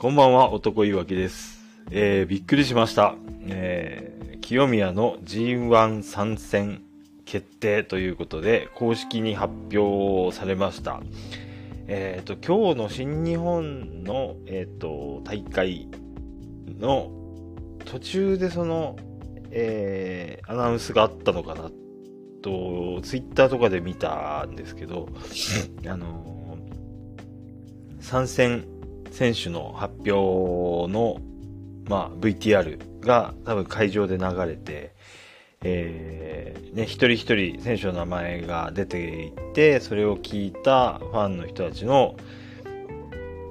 こんばんは、男いわきです。えー、びっくりしました。えー、清宮の G1 参戦決定ということで、公式に発表されました。えっ、ー、と、今日の新日本の、えっ、ー、と、大会の途中でその、えー、アナウンスがあったのかなと、ツイッターとかで見たんですけど、あの参戦選手の発表の、まあ、VTR が多分会場で流れて、えー、ね、一人一人選手の名前が出ていって、それを聞いたファンの人たちの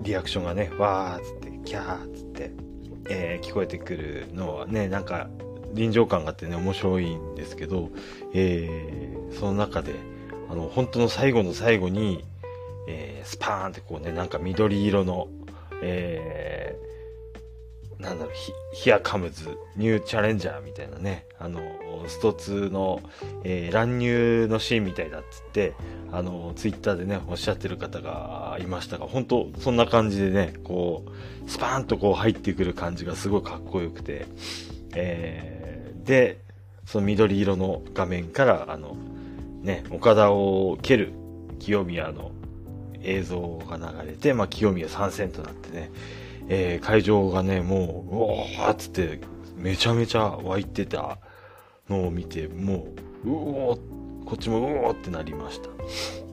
リアクションがね、わーっつって、キャーっつって、えー、聞こえてくるのはね、なんか臨場感があってね、面白いんですけど、えー、その中で、あの、本当の最後の最後に、えー、スパーンってこうね、なんか緑色の、えー、なんだろう、ヒアカムズ、ニューチャレンジャーみたいなね、あの、スト2の、えー、乱入のシーンみたいだっつって、あの、ツイッターでね、おっしゃってる方がいましたが、本当そんな感じでね、こう、スパーンとこう入ってくる感じがすごいかっこよくて、えー、で、その緑色の画面から、あの、ね、岡田を蹴る清宮の映像が流れて、まあ、清宮参戦となってね、えー、会場がね、もう、うおーっつって、めちゃめちゃ湧いてたのを見て、もう、うおー、こっちもうおーってなりました。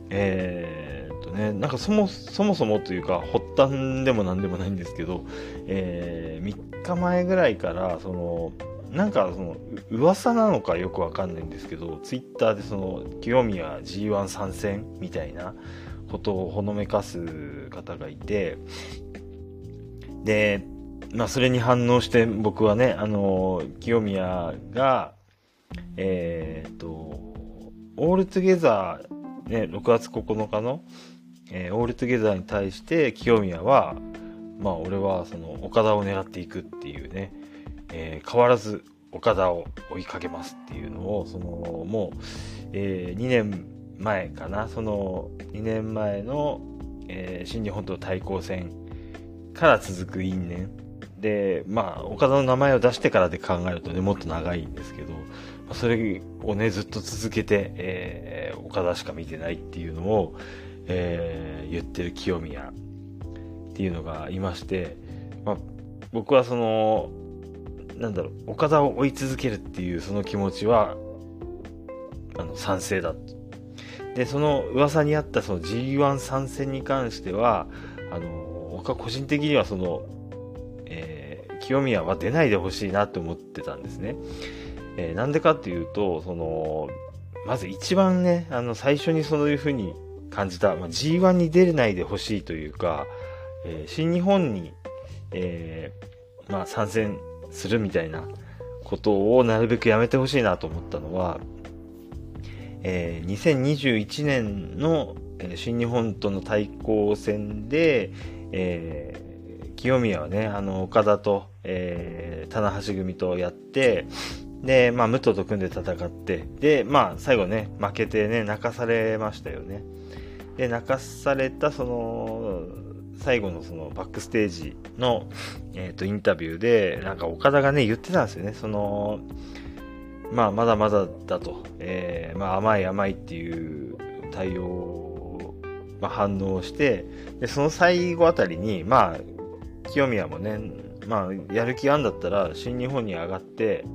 えー、とね、なんかそも、そもそもというか、発端でも何でもないんですけど、えー、3日前ぐらいから、その、なんかその噂なのかよくわかんないんですけど、ツイッターでその清宮 G1 参戦みたいなことをほのめかす方がいて、で、まあそれに反応して僕はね、あの、清宮が、えー、っと、オールトゥゲザー、ね、6月9日の、えー、オールトゥゲザーに対して清宮は、まあ俺はその岡田を狙っていくっていうね、えー、変わらず岡田を追いかけますっていうのを、その、もう、えー、2年前かな、その2年前の、えー、新日本と対抗戦から続く因縁。で、まあ、岡田の名前を出してからで考えるとね、もっと長いんですけど、それをね、ずっと続けて、えー、岡田しか見てないっていうのを、えー、言ってる清宮っていうのがいまして、まあ、僕はその、なんだろう、岡田を追い続けるっていうその気持ちは、あの、賛成だ。で、その噂にあったその G1 参戦に関しては、あの、僕は個人的にはその、えー、清宮は出ないでほしいなって思ってたんですね。えー、なんでかっていうと、その、まず一番ね、あの、最初にそういう風に感じた、まあ、G1 に出れないでほしいというか、えー、新日本に、え、まあ、参戦するみたいなことをなるべくやめてほしいなと思ったのは、えー、2021年の、新日本との対抗戦で、えー、清宮はね、あの、岡田と、えー、棚橋組とやって、で、まあ、武藤と組んで戦って、で、まあ、最後ね、負けてね、泣かされましたよね。で、泣かされた、その、最後のそのバックステージの、えっ、ー、と、インタビューで、なんか岡田がね、言ってたんですよね。その、まあ、まだまだだと、えー、まあ、甘い甘いっていう対応、まあ、反応して、で、その最後あたりに、まあ、清宮もね、まあ、やる気あんだったら、新日本に上がって、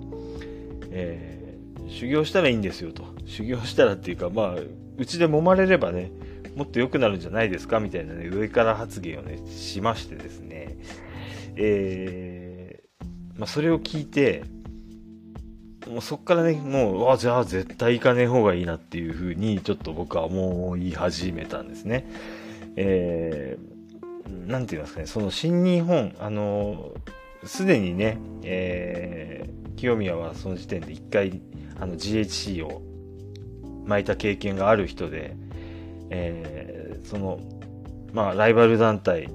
えー、修行したらいいんですよと。修行したらっていうか、まあ、うちで揉まれればね、もっと良くなるんじゃないですかみたいなね、上から発言をね、しましてですね、えー、まあ、それを聞いて、もうそっからね、もう、あ、じゃあ絶対行かねえ方がいいなっていうふうに、ちょっと僕はもう言い始めたんですね。えー、なんて言いますかね、その新日本、あの、すでにね、えー、清宮はその時点で一回、あの、GHC を巻いた経験がある人で、えー、その、まあ、ライバル団体、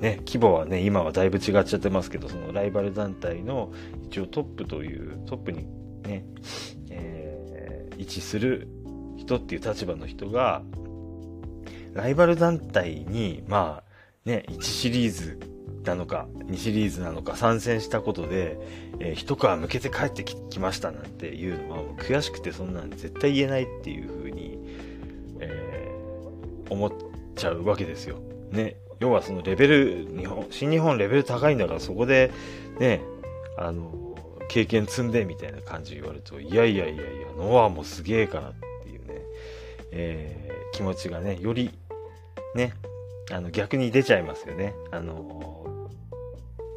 ね、規模はね、今はだいぶ違っちゃってますけど、そのライバル団体の一応トップという、トップにね、えー、位置する人っていう立場の人が、ライバル団体に、まあ、ね、1シリーズなのか、2シリーズなのか参戦したことで、えー、一皮向けて帰ってきましたなんていうのは、悔しくてそんなん絶対言えないっていう風に、えー、思っちゃうわけですよ。ね。要はそのレベル、日本、新日本レベル高いんだからそこで、ね、あの、経験積んでみたいな感じ言われると、いやいやいやいや、ノアもすげえからっていうね、えー、気持ちがね、より、ね、あの、逆に出ちゃいますよね。あの、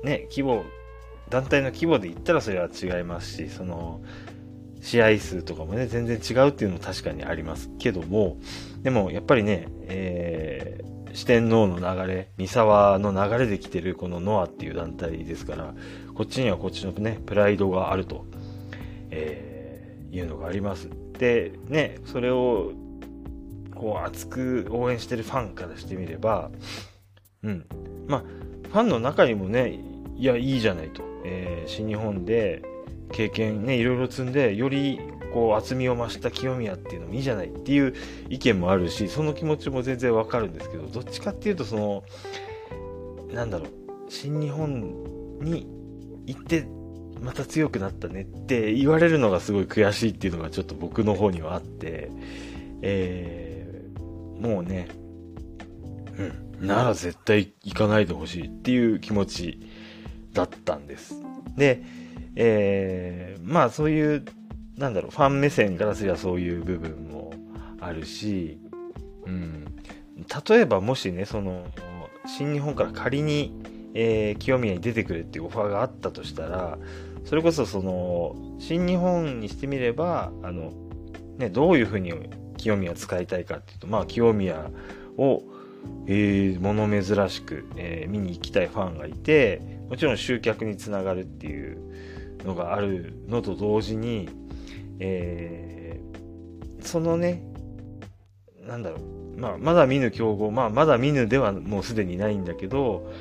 ね、規模、団体の規模で言ったらそれは違いますし、その、試合数とかもね、全然違うっていうのも確かにありますけども、でもやっぱりね、えー、四天王の流れ、三沢の流れで来てるこのノアっていう団体ですから、こっちにはこっちのね、プライドがあると、えー、いうのがあります。で、ね、それをこう熱く応援してるファンからしてみれば、うん。まあ、ファンの中にもね、いや、いいじゃないと。えー、新日本で経験ね、いろいろ積んで、よりこう厚みを増した清宮っていうのもいいじゃないっていう意見もあるし、その気持ちも全然わかるんですけど、どっちかっていうとその、なんだろう、新日本に行ってまた強くなったねって言われるのがすごい悔しいっていうのがちょっと僕の方にはあって、えーもうね、うん、なら絶対行かないでほしいっていう気持ちだったんです。で、えー、まあそういう、なんだろう、ファン目線からすればそういう部分もあるし、うん、例えばもしね、その、新日本から仮に、えー、清宮に出てくれっていうオファーがあったとしたら、それこそその、新日本にしてみれば、あの、ね、どういうふうに清宮使いたいかっていうと、まあ、清宮を、えー、物珍しく、えー、見に行きたいファンがいて、もちろん集客につながるっていうのがあるのと同時に、えー、そのね、なんだろう、まあ、まだ見ぬ競合、まあ、まだ見ぬではもうすでにないんだけど、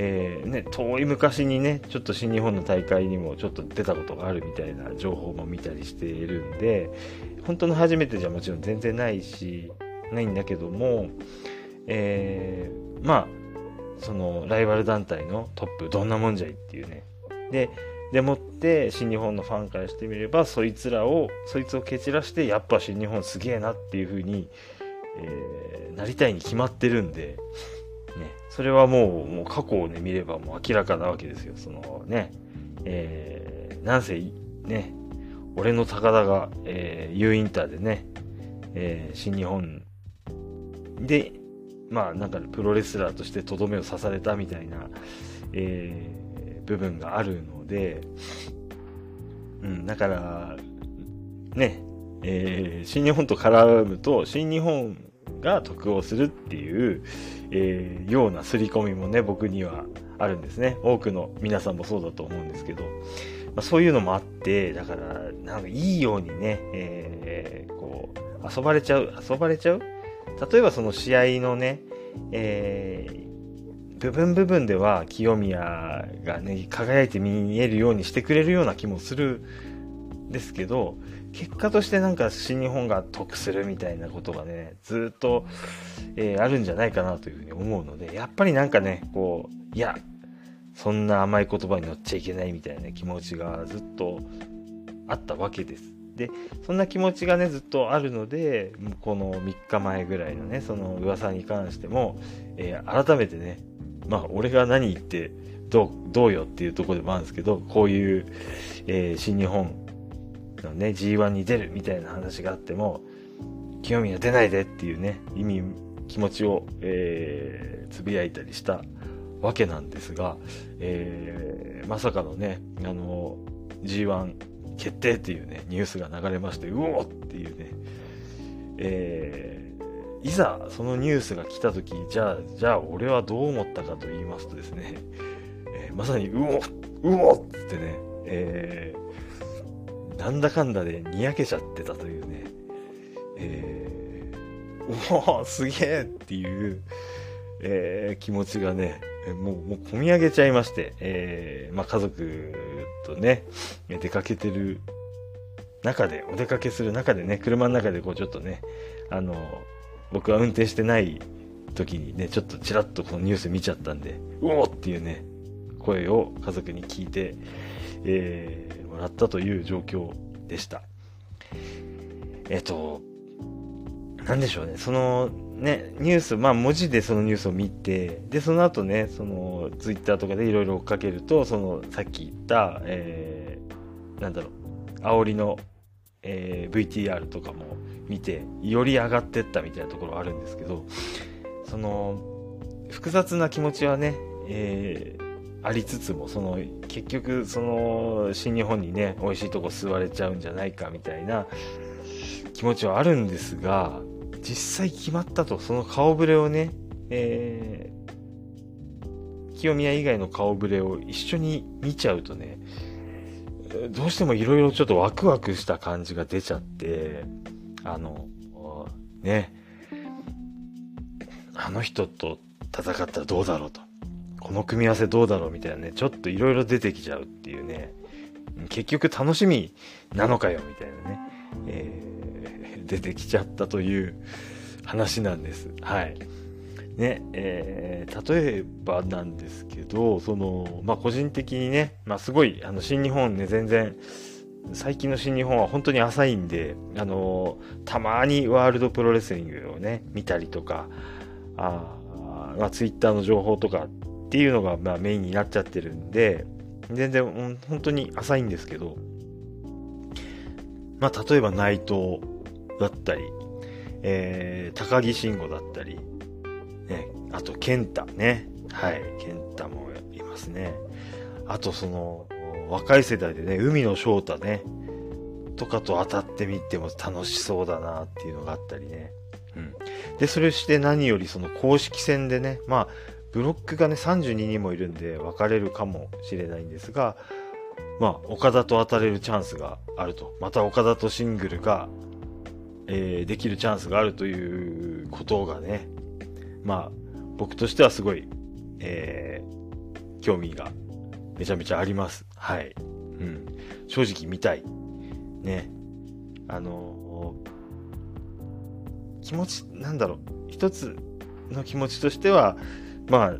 えー、ね、遠い昔にね、ちょっと新日本の大会にもちょっと出たことがあるみたいな情報も見たりしているんで、本当の初めてじゃもちろん全然ないし、ないんだけども、えー、まあ、そのライバル団体のトップどんなもんじゃいっていうね。で、でもって新日本のファンからしてみれば、そいつらを、そいつを蹴散らして、やっぱ新日本すげえなっていう風に、えー、なりたいに決まってるんで、ね、それはもう、もう過去をね、見ればもう明らかなわけですよ。そのね、えー、なんせ、ね、俺の高田が、えー、U インターでね、えー、新日本で、まあなんかプロレスラーとしてとどめを刺されたみたいな、えー、部分があるので、うん、だから、ね、えー、新日本と絡むと、新日本が得をするっていう、えー、ような刷り込みもね、僕にはあるんですね。多くの皆さんもそうだと思うんですけど、まあ、そういうのもあって、だから、なんかいいようにね、えー、こう、遊ばれちゃう、遊ばれちゃう？例えばその試合のね、えー、部分部分では清宮がね、輝いて見えるようにしてくれるような気もするんですけど、結果としてなんか新日本が得するみたいなことがね、ずっと、えー、あるんじゃないかなというふうに思うので、やっぱりなんかね、こう、いや、そんな甘い言葉に乗っちゃいけないみたいな気持ちがずっとあったわけです。で、そんな気持ちがね、ずっとあるので、この3日前ぐらいのね、その噂に関しても、えー、改めてね、まあ、俺が何言って、どう、どうよっていうところでもあるんですけど、こういう、えー、新日本のね、G1 に出るみたいな話があっても、清宮出ないでっていうね、意味、気持ちを、えー、つぶやいたりしたわけなんですが、えー、まさかのね、あの、G1 決定っていうね、ニュースが流れまして、うおっていうね、えー、いざそのニュースが来た時、じゃあ、じゃあ俺はどう思ったかと言いますとですね、えー、まさに、うおうおってね、えー、なんだかんだでにやけちゃってたというね、えー、おお、すげえっていう、えー、気持ちがね、もう、もう込み上げちゃいまして、えー、まあ、家族とね、出かけてる中で、お出かけする中でね、車の中でこうちょっとね、あの、僕は運転してない時にね、ちょっとちらっとこのニュース見ちゃったんで、うおーっていうね、声を家族に聞いて、えー、もらったという状況でした。えっと、なんでしょうね、その、ね、ニュース、まあ文字でそのニュースを見て、で、その後ね、その、ツイッターとかでいろいろ追っかけると、その、さっき言った、えー、なんだろう、煽りの、えー、VTR とかも見て、より上がってったみたいなところあるんですけど、その、複雑な気持ちはね、えー、ありつつも、その、結局、その、新日本にね、美味しいとこ吸われちゃうんじゃないかみたいな気持ちはあるんですが、実際決まったと、その顔ぶれをね、えー、清宮以外の顔ぶれを一緒に見ちゃうとね、どうしても色々ちょっとワクワクした感じが出ちゃって、あの、ね、あの人と戦ったらどうだろうと。この組み合わせどうだろうみたいなね、ちょっと色々出てきちゃうっていうね、結局楽しみなのかよみたいなね、えー、出てきちゃったという話なんです。はい。ね、えー、例えばなんですけど、その、まあ、個人的にね、まあ、すごい、あの、新日本ね、全然、最近の新日本は本当に浅いんで、あのたまにワールドプロレスリングをね、見たりとか、あまあ、ツイッターの情報とかっていうのが、まあ、メインになっちゃってるんで、全然、本当に浅いんですけど、まあ、例えば内藤だったり、えー、高木慎吾だったり、ね、あと、健太ね。はい、健太もいますね。あと、その、若い世代でね、海野翔太ね、とかと当たってみても楽しそうだなっていうのがあったりね。うん。で、それして何よりその公式戦でね、まあ、ブロックがね、32人もいるんで分かれるかもしれないんですが、まあ、岡田と当たれるチャンスがあると。また岡田とシングルが、えー、できるチャンスがあるということがね、まあ、僕としてはすごい、えー、興味がめちゃめちゃあります。はい。うん。正直見たい。ね。あの、気持ち、なんだろう。一つの気持ちとしては、まあ、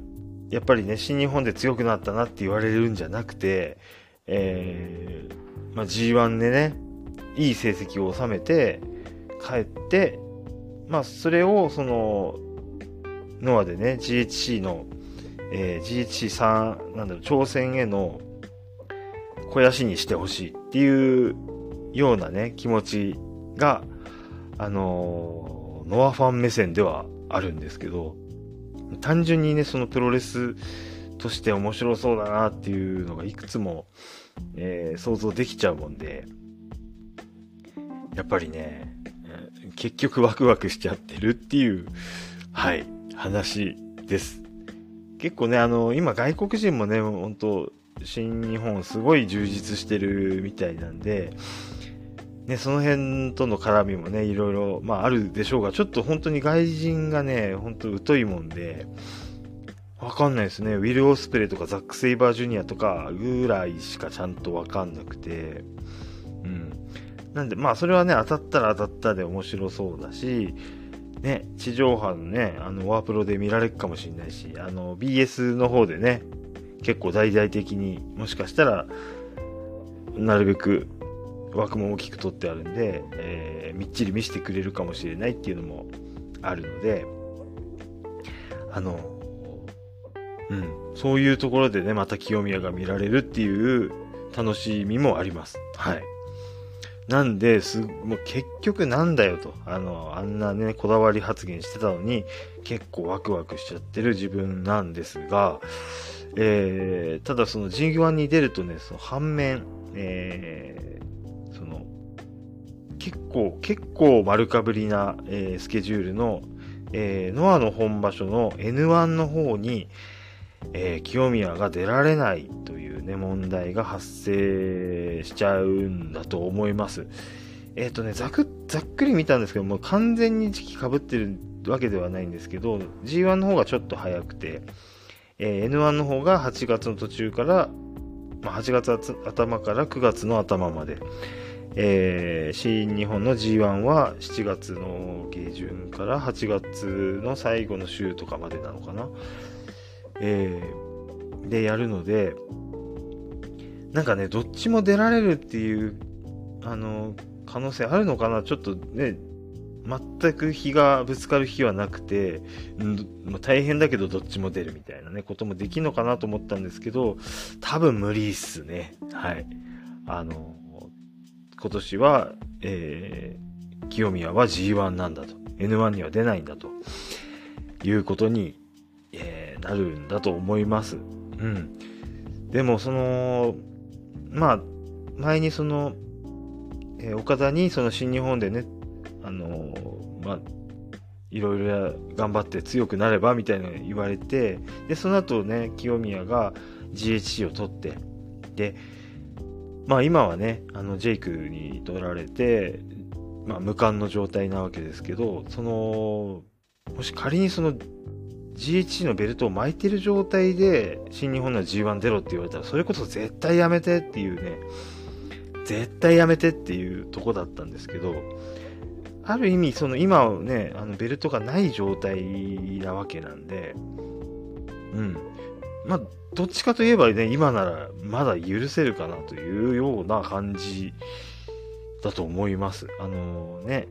やっぱりね、新日本で強くなったなって言われるんじゃなくて、えー、まあ、G1 でね、いい成績を収めて、帰って、まあ、それを、その、ノアでね、GHC のえー、GHC3、なんだろう、挑戦への肥やしにしてほしいっていうようなね、気持ちが、あのー、ノアファン目線ではあるんですけど、単純にね、そのプロレスとして面白そうだなっていうのがいくつも、えー、想像できちゃうもんで、やっぱりね、結局ワクワクしちゃってるっていう、はい、話です。結構ね、あの、今外国人もね、本当新日本すごい充実してるみたいなんで、ね、その辺との絡みもね、いろいろ、まああるでしょうが、ちょっと本当に外人がね、本当疎いもんで、わかんないですね。ウィル・オスプレイとかザック・セイバージュニアとかぐらいしかちゃんとわかんなくて、うん。なんで、まあそれはね、当たったら当たったで面白そうだし、ね、地上波のね、あの、ワープロで見られるかもしれないし、あの、BS の方でね、結構大々的に、もしかしたら、なるべく枠も大きく取ってあるんで、えー、みっちり見せてくれるかもしれないっていうのもあるので、あの、うん、そういうところでね、また清宮が見られるっていう楽しみもあります。はい。なんで、す、もう結局なんだよと。あの、あんなね、こだわり発言してたのに、結構ワクワクしちゃってる自分なんですが、えー、ただその G1 に出るとね、その反面、えー、結構、結構丸かぶりな、えー、スケジュールの、えー、ノアの本場所の N1 の方に、えー、清宮が出られないというね、問題が発生しちゃうんだと思います。えっ、ー、とね、ざく、ざっくり見たんですけどもう、完全に時期被ってるわけではないんですけど、G1 の方がちょっと早くて、えー、N1 の方が8月の途中から、まあ、8月頭から9月の頭まで、えー、新日本の G1 は7月の下旬から8月の最後の週とかまでなのかな。えー、でやるので、なんかね、どっちも出られるっていう、あの、可能性あるのかなちょっとね、全く日がぶつかる日はなくて、うん大変だけどどっちも出るみたいなね、こともできるのかなと思ったんですけど、多分無理っすね。はい。あの、今年は、えー、清宮は G1 なんだと。N1 には出ないんだと。いうことに、えー、なるんだと思います。うん。でも、その、まあ、前にその、えー、岡田にその新日本でね、あのまあ、いろいろ頑張って強くなればみたいな言われて、で、その後ね、清宮が GHC を取って、で、まあ今はね、あの、ジェイクに取られて、まあ無冠の状態なわけですけど、その、もし仮にその GHC のベルトを巻いてる状態で新日本の G1 出ろって言われたら、それこそ絶対やめてっていうね、絶対やめてっていうとこだったんですけど、ある意味、その今はね、あのベルトがない状態なわけなんで、うん。まあ、どっちかといえばね、今ならまだ許せるかなというような感じだと思います。あのー、ね、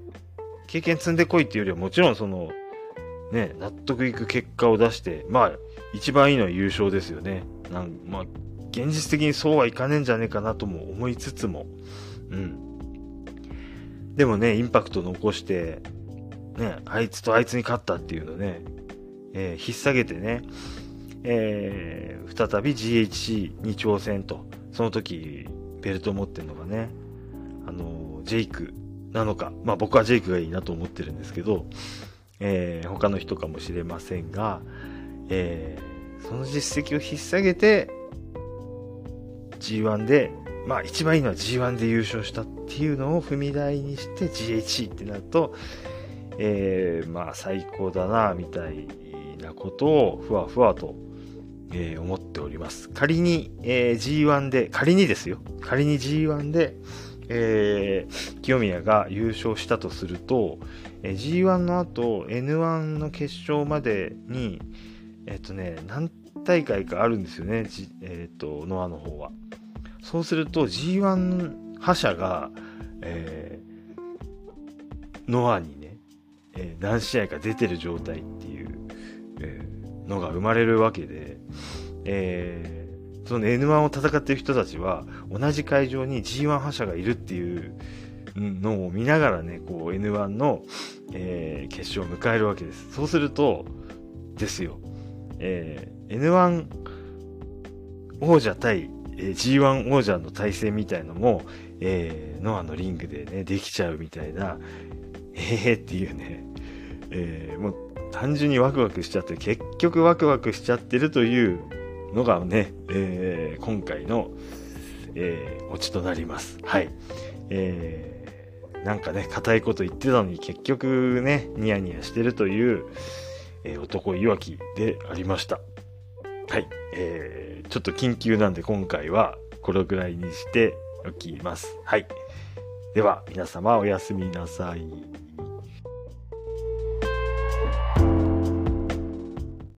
経験積んでこいっていうよりはもちろんその、ね、納得いく結果を出して、まあ、一番いいのは優勝ですよね。なんまあ、現実的にそうはいかねえんじゃねえかなとも思いつつも、うん。でもね、インパクト残して、ね、あいつとあいつに勝ったっていうのね、えー、引っ提げてね、えー、再び GHC に挑戦と、その時、ベルトを持ってるのがね、あの、ジェイクなのか、まあ僕はジェイクがいいなと思ってるんですけど、えー、他の人かもしれませんが、えー、その実績を引っ提げて、G1 で、まあ一番いいのは G1 で優勝したっていうのを踏み台にして GHC ってなると、えー、まあ最高だな、みたいなことをふわふわと、えー、思っております。仮に、えー、G1 で、仮にですよ。仮に G1 で、えー、清宮が優勝したとすると、えー、G1 の後 N1 の決勝までに、えっ、ー、とね、何大会かあるんですよね、えっ、と、ノアの方は。そうすると G1 覇者が、えー、ノアにね、えー、何試合か出てる状態っていう、えー、のが生まれるわけで、えーその N1 を戦ってる人たちは、同じ会場に G1 覇者がいるっていうのを見ながらね、こう N1 の、えー、決勝を迎えるわけです。そうすると、ですよ、えー、N1 王者対、えー、G1 王者の対戦みたいのも、えー、ノアのリングでね、できちゃうみたいな、えーっていうね、えー、もう単純にワクワクしちゃって、結局ワクワクしちゃってるというのがね、えー、今回の、えー、オチとなります。はい。えー、なんかね、硬いこと言ってたのに結局ね、ニヤニヤしてるという、えー、男いわきでありました。はい。えー、ちょっと緊急なんで今回はこれぐらいにしておきます。はい。では、皆様おやすみなさい。